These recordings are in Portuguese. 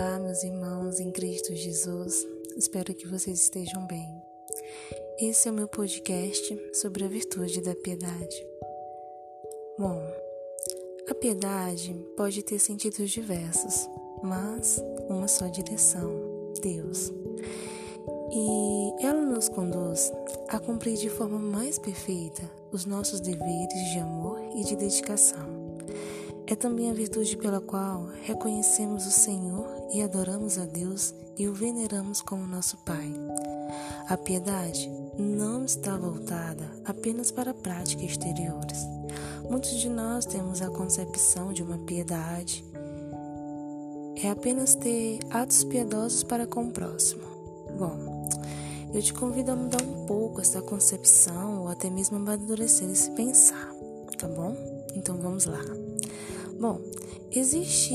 Olá, meus irmãos em Cristo Jesus. Espero que vocês estejam bem. Esse é o meu podcast sobre a virtude da piedade. Bom, a piedade pode ter sentidos diversos, mas uma só direção: Deus. E ela nos conduz a cumprir de forma mais perfeita os nossos deveres de amor e de dedicação. É também a virtude pela qual reconhecemos o Senhor e adoramos a Deus e o veneramos como nosso Pai. A piedade não está voltada apenas para práticas exteriores. Muitos de nós temos a concepção de uma piedade é apenas ter atos piedosos para com o próximo. Bom, eu te convido a mudar um pouco essa concepção ou até mesmo amadurecer esse pensar, tá bom? Então vamos lá. Bom, existe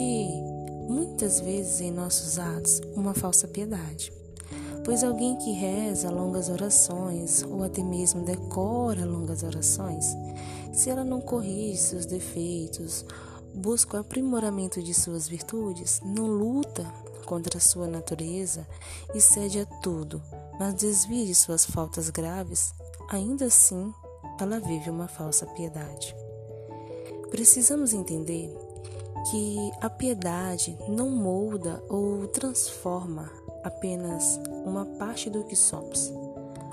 muitas vezes em nossos atos uma falsa piedade, pois alguém que reza longas orações ou até mesmo decora longas orações, se ela não corrige seus defeitos, busca o aprimoramento de suas virtudes, não luta contra a sua natureza e cede a tudo, mas desvia de suas faltas graves, ainda assim ela vive uma falsa piedade. Precisamos entender que a piedade não molda ou transforma apenas uma parte do que somos.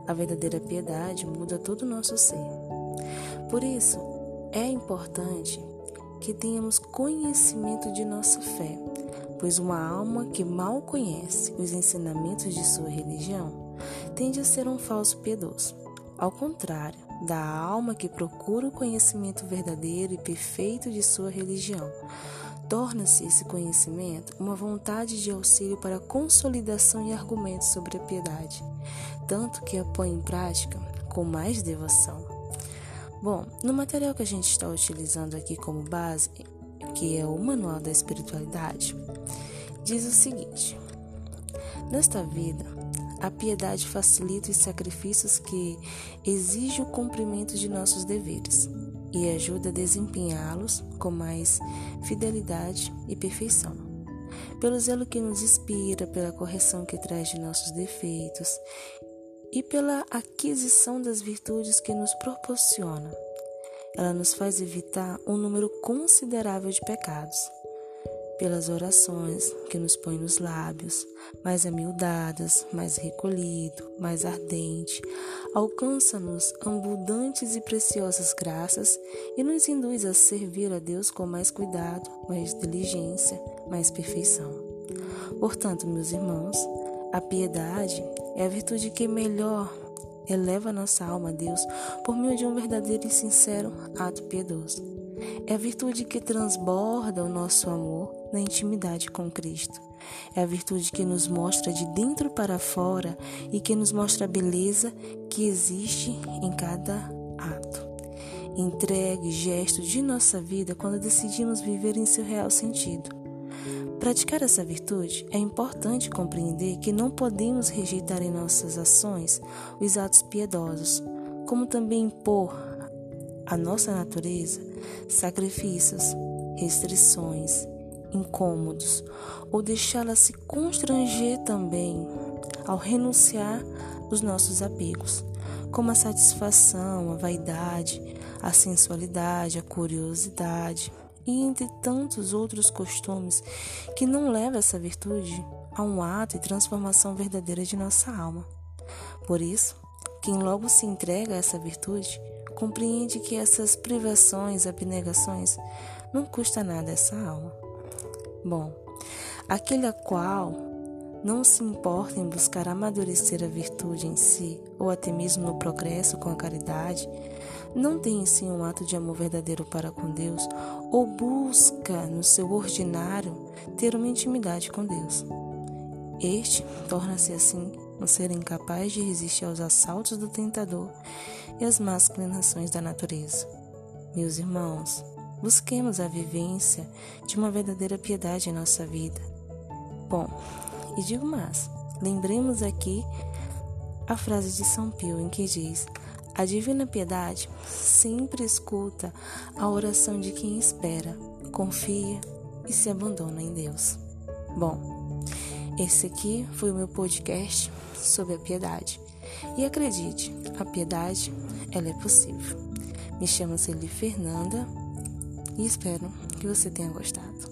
A verdadeira piedade muda todo o nosso ser. Por isso, é importante que tenhamos conhecimento de nossa fé, pois uma alma que mal conhece os ensinamentos de sua religião tende a ser um falso piedoso. Ao contrário, da alma que procura o conhecimento verdadeiro e perfeito de sua religião. Torna-se esse conhecimento uma vontade de auxílio para a consolidação e argumentos sobre a piedade, tanto que a põe em prática com mais devoção. Bom, no material que a gente está utilizando aqui como base, que é o Manual da Espiritualidade, diz o seguinte: Nesta vida, a piedade facilita os sacrifícios que exigem o cumprimento de nossos deveres e ajuda a desempenhá-los com mais fidelidade e perfeição. Pelo zelo que nos inspira, pela correção que traz de nossos defeitos e pela aquisição das virtudes que nos proporciona. Ela nos faz evitar um número considerável de pecados pelas orações que nos põe nos lábios, mais amildadas, mais recolhido, mais ardente, alcança-nos abundantes e preciosas graças e nos induz a servir a Deus com mais cuidado, mais diligência, mais perfeição. Portanto, meus irmãos, a piedade é a virtude que melhor eleva nossa alma a Deus por meio de um verdadeiro e sincero ato piedoso. É a virtude que transborda o nosso amor na intimidade com Cristo. É a virtude que nos mostra de dentro para fora e que nos mostra a beleza que existe em cada ato. Entregue gesto de nossa vida quando decidimos viver em seu real sentido. Praticar essa virtude é importante compreender que não podemos rejeitar em nossas ações os atos piedosos, como também impor à nossa natureza sacrifícios, restrições, incômodos, ou deixá-la se constranger também ao renunciar os nossos apegos, como a satisfação, a vaidade, a sensualidade, a curiosidade e entre tantos outros costumes que não levam essa virtude a um ato e transformação verdadeira de nossa alma. Por isso, quem logo se entrega a essa virtude compreende que essas privações, abnegações, não custa nada a essa alma. Bom, aquele a qual não se importa em buscar amadurecer a virtude em si, ou até mesmo no progresso com a caridade, não tem em si um ato de amor verdadeiro para com Deus, ou busca no seu ordinário ter uma intimidade com Deus. Este torna-se assim um ser incapaz de resistir aos assaltos do tentador e às más inclinações da natureza. Meus irmãos, Busquemos a vivência de uma verdadeira piedade em nossa vida. Bom, e digo mais, lembremos aqui a frase de São Pio em que diz: A divina piedade sempre escuta a oração de quem espera, confia e se abandona em Deus. Bom, Esse aqui foi o meu podcast sobre a piedade. E acredite, a piedade, ela é possível. Me chamo Celi Fernanda e espero que você tenha gostado.